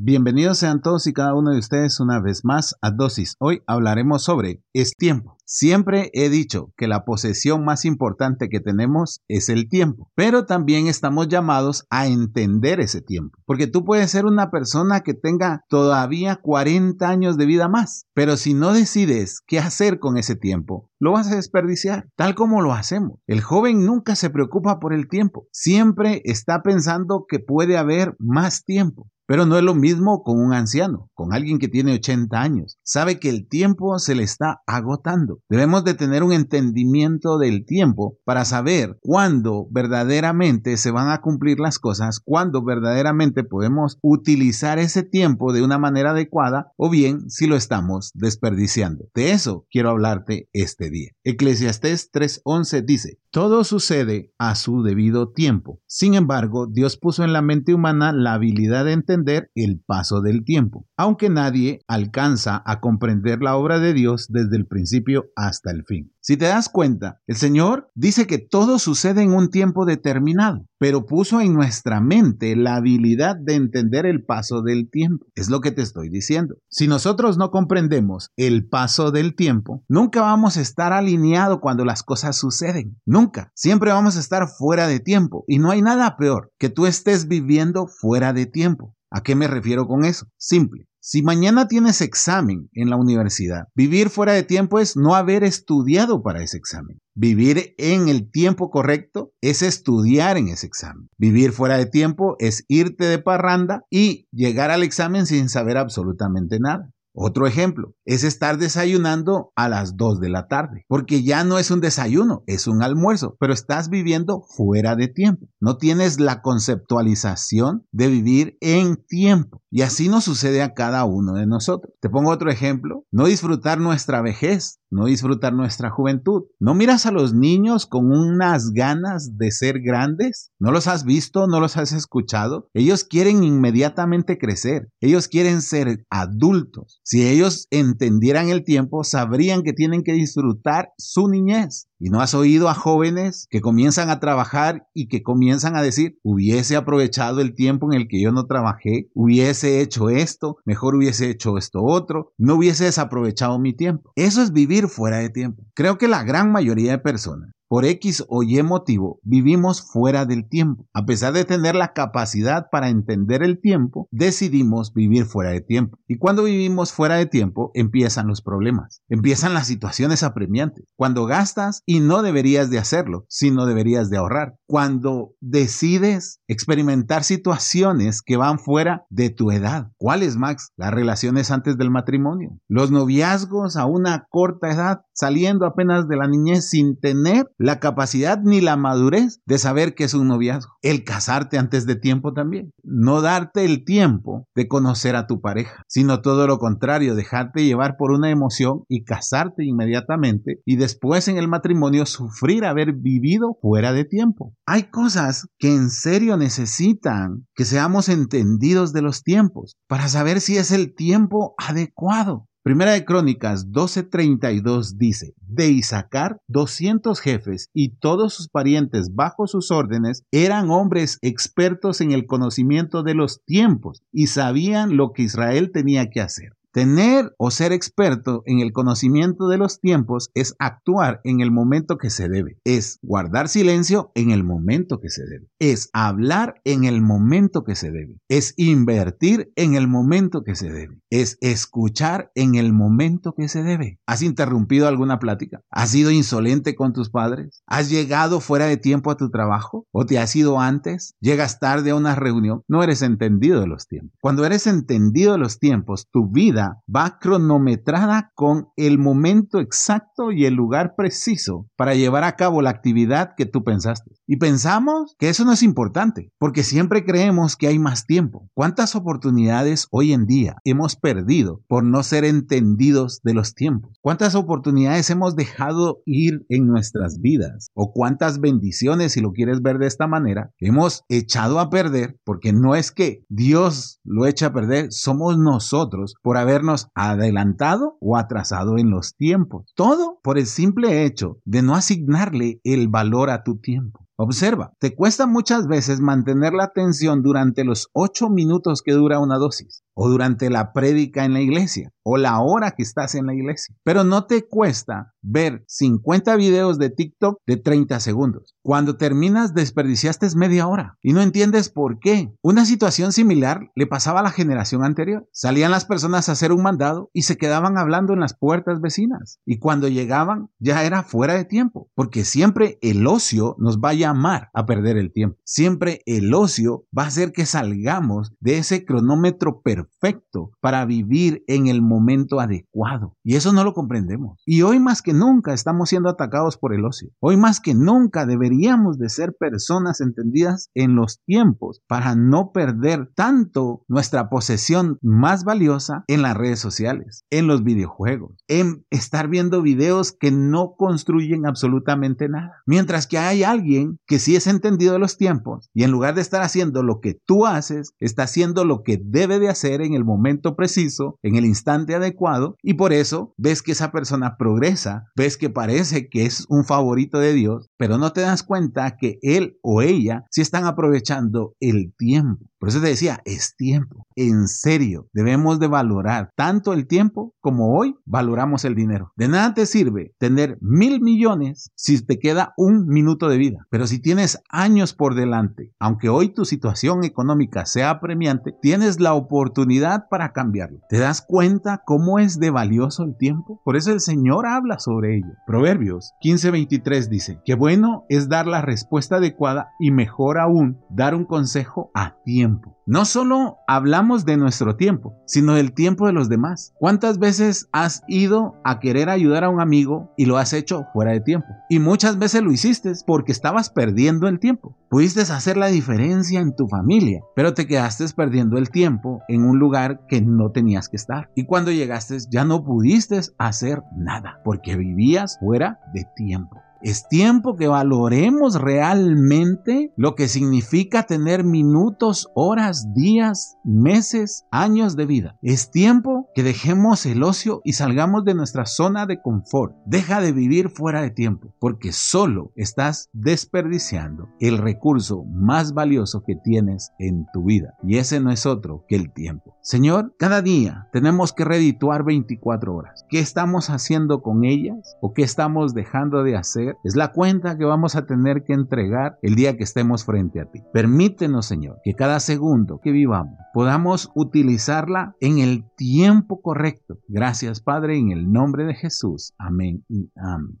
Bienvenidos sean todos y cada uno de ustedes una vez más a Dosis. Hoy hablaremos sobre es tiempo. Siempre he dicho que la posesión más importante que tenemos es el tiempo, pero también estamos llamados a entender ese tiempo, porque tú puedes ser una persona que tenga todavía 40 años de vida más, pero si no decides qué hacer con ese tiempo, lo vas a desperdiciar, tal como lo hacemos. El joven nunca se preocupa por el tiempo, siempre está pensando que puede haber más tiempo. Pero no es lo mismo con un anciano, con alguien que tiene 80 años. Sabe que el tiempo se le está agotando. Debemos de tener un entendimiento del tiempo para saber cuándo verdaderamente se van a cumplir las cosas, cuándo verdaderamente podemos utilizar ese tiempo de una manera adecuada o bien si lo estamos desperdiciando. De eso quiero hablarte este día. Eclesiastés 3:11 dice, todo sucede a su debido tiempo. Sin embargo, Dios puso en la mente humana la habilidad de entender el paso del tiempo, aunque nadie alcanza a comprender la obra de Dios desde el principio hasta el fin. Si te das cuenta, el Señor dice que todo sucede en un tiempo determinado, pero puso en nuestra mente la habilidad de entender el paso del tiempo. Es lo que te estoy diciendo. Si nosotros no comprendemos el paso del tiempo, nunca vamos a estar alineados cuando las cosas suceden. Nunca. Siempre vamos a estar fuera de tiempo. Y no hay nada peor que tú estés viviendo fuera de tiempo. ¿A qué me refiero con eso? Simple. Si mañana tienes examen en la universidad, vivir fuera de tiempo es no haber estudiado para ese examen. Vivir en el tiempo correcto es estudiar en ese examen. Vivir fuera de tiempo es irte de parranda y llegar al examen sin saber absolutamente nada. Otro ejemplo es estar desayunando a las 2 de la tarde, porque ya no es un desayuno, es un almuerzo, pero estás viviendo fuera de tiempo. No tienes la conceptualización de vivir en tiempo. Y así nos sucede a cada uno de nosotros. Te pongo otro ejemplo, no disfrutar nuestra vejez, no disfrutar nuestra juventud. ¿No miras a los niños con unas ganas de ser grandes? ¿No los has visto? ¿No los has escuchado? Ellos quieren inmediatamente crecer. Ellos quieren ser adultos. Si ellos entendieran el tiempo, sabrían que tienen que disfrutar su niñez. ¿Y no has oído a jóvenes que comienzan a trabajar y que comienzan a decir, hubiese aprovechado el tiempo en el que yo no trabajé, hubiese hecho esto, mejor hubiese hecho esto otro, no hubiese desaprovechado mi tiempo? Eso es vivir fuera de tiempo. Creo que la gran mayoría de personas por X o Y motivo, vivimos fuera del tiempo. A pesar de tener la capacidad para entender el tiempo, decidimos vivir fuera de tiempo. Y cuando vivimos fuera de tiempo, empiezan los problemas, empiezan las situaciones apremiantes. Cuando gastas y no deberías de hacerlo, sino deberías de ahorrar. Cuando decides experimentar situaciones que van fuera de tu edad. ¿Cuáles, Max? Las relaciones antes del matrimonio. Los noviazgos a una corta edad, saliendo apenas de la niñez sin tener la capacidad ni la madurez de saber que es un noviazgo. El casarte antes de tiempo también. No darte el tiempo de conocer a tu pareja, sino todo lo contrario, dejarte llevar por una emoción y casarte inmediatamente y después en el matrimonio sufrir haber vivido fuera de tiempo. Hay cosas que en serio necesitan que seamos entendidos de los tiempos para saber si es el tiempo adecuado. Primera de Crónicas 12:32 dice, de Isaacar 200 jefes y todos sus parientes bajo sus órdenes eran hombres expertos en el conocimiento de los tiempos y sabían lo que Israel tenía que hacer. Tener o ser experto en el conocimiento de los tiempos es actuar en el momento que se debe, es guardar silencio en el momento que se debe, es hablar en el momento que se debe, es invertir en el momento que se debe, es escuchar en el momento que se debe. ¿Has interrumpido alguna plática? ¿Has sido insolente con tus padres? ¿Has llegado fuera de tiempo a tu trabajo? ¿O te has ido antes? ¿Llegas tarde a una reunión? No eres entendido de los tiempos. Cuando eres entendido de los tiempos, tu vida va cronometrada con el momento exacto y el lugar preciso para llevar a cabo la actividad que tú pensaste. Y pensamos que eso no es importante, porque siempre creemos que hay más tiempo. ¿Cuántas oportunidades hoy en día hemos perdido por no ser entendidos de los tiempos? ¿Cuántas oportunidades hemos dejado ir en nuestras vidas? ¿O cuántas bendiciones, si lo quieres ver de esta manera, hemos echado a perder? Porque no es que Dios lo eche a perder, somos nosotros por habernos adelantado o atrasado en los tiempos. Todo por el simple hecho de no asignarle el valor a tu tiempo. Observa, te cuesta muchas veces mantener la atención durante los ocho minutos que dura una dosis, o durante la prédica en la iglesia, o la hora que estás en la iglesia. Pero no te cuesta ver 50 videos de TikTok de 30 segundos. Cuando terminas desperdiciaste media hora y no entiendes por qué. Una situación similar le pasaba a la generación anterior. Salían las personas a hacer un mandado y se quedaban hablando en las puertas vecinas. Y cuando llegaban ya era fuera de tiempo, porque siempre el ocio nos va a llamar a perder el tiempo. Siempre el ocio va a hacer que salgamos de ese cronómetro perfecto para vivir en el momento adecuado. Y eso no lo comprendemos. Y hoy más que nunca estamos siendo atacados por el ocio. Hoy más que nunca deberíamos de ser personas entendidas en los tiempos para no perder tanto nuestra posesión más valiosa en las redes sociales, en los videojuegos, en estar viendo videos que no construyen absolutamente nada. Mientras que hay alguien que sí es entendido de los tiempos y en lugar de estar haciendo lo que tú haces, está haciendo lo que debe de hacer en el momento preciso, en el instante adecuado y por eso ves que esa persona progresa ves que parece que es un favorito de Dios, pero no te das cuenta que él o ella sí están aprovechando el tiempo. Por eso te decía, es tiempo. En serio, debemos de valorar tanto el tiempo como hoy valoramos el dinero. De nada te sirve tener mil millones si te queda un minuto de vida. Pero si tienes años por delante, aunque hoy tu situación económica sea apremiante, tienes la oportunidad para cambiarlo. ¿Te das cuenta cómo es de valioso el tiempo? Por eso el Señor habla sobre ello. Proverbios 15:23 dice, que bueno es dar la respuesta adecuada y mejor aún dar un consejo a tiempo no solo hablamos de nuestro tiempo, sino del tiempo de los demás. ¿Cuántas veces has ido a querer ayudar a un amigo y lo has hecho fuera de tiempo? Y muchas veces lo hiciste porque estabas perdiendo el tiempo. Pudiste hacer la diferencia en tu familia, pero te quedaste perdiendo el tiempo en un lugar que no tenías que estar. Y cuando llegaste ya no pudiste hacer nada porque vivías fuera de tiempo. Es tiempo que valoremos realmente lo que significa tener minutos, horas, días, meses, años de vida. Es tiempo que dejemos el ocio y salgamos de nuestra zona de confort. Deja de vivir fuera de tiempo, porque solo estás desperdiciando el recurso más valioso que tienes en tu vida. Y ese no es otro que el tiempo. Señor, cada día tenemos que redituar 24 horas. ¿Qué estamos haciendo con ellas o qué estamos dejando de es la cuenta que vamos a tener que entregar el día que estemos frente a ti. Permítenos, Señor, que cada segundo que vivamos podamos utilizarla en el tiempo correcto. Gracias, Padre, en el nombre de Jesús. Amén y amén.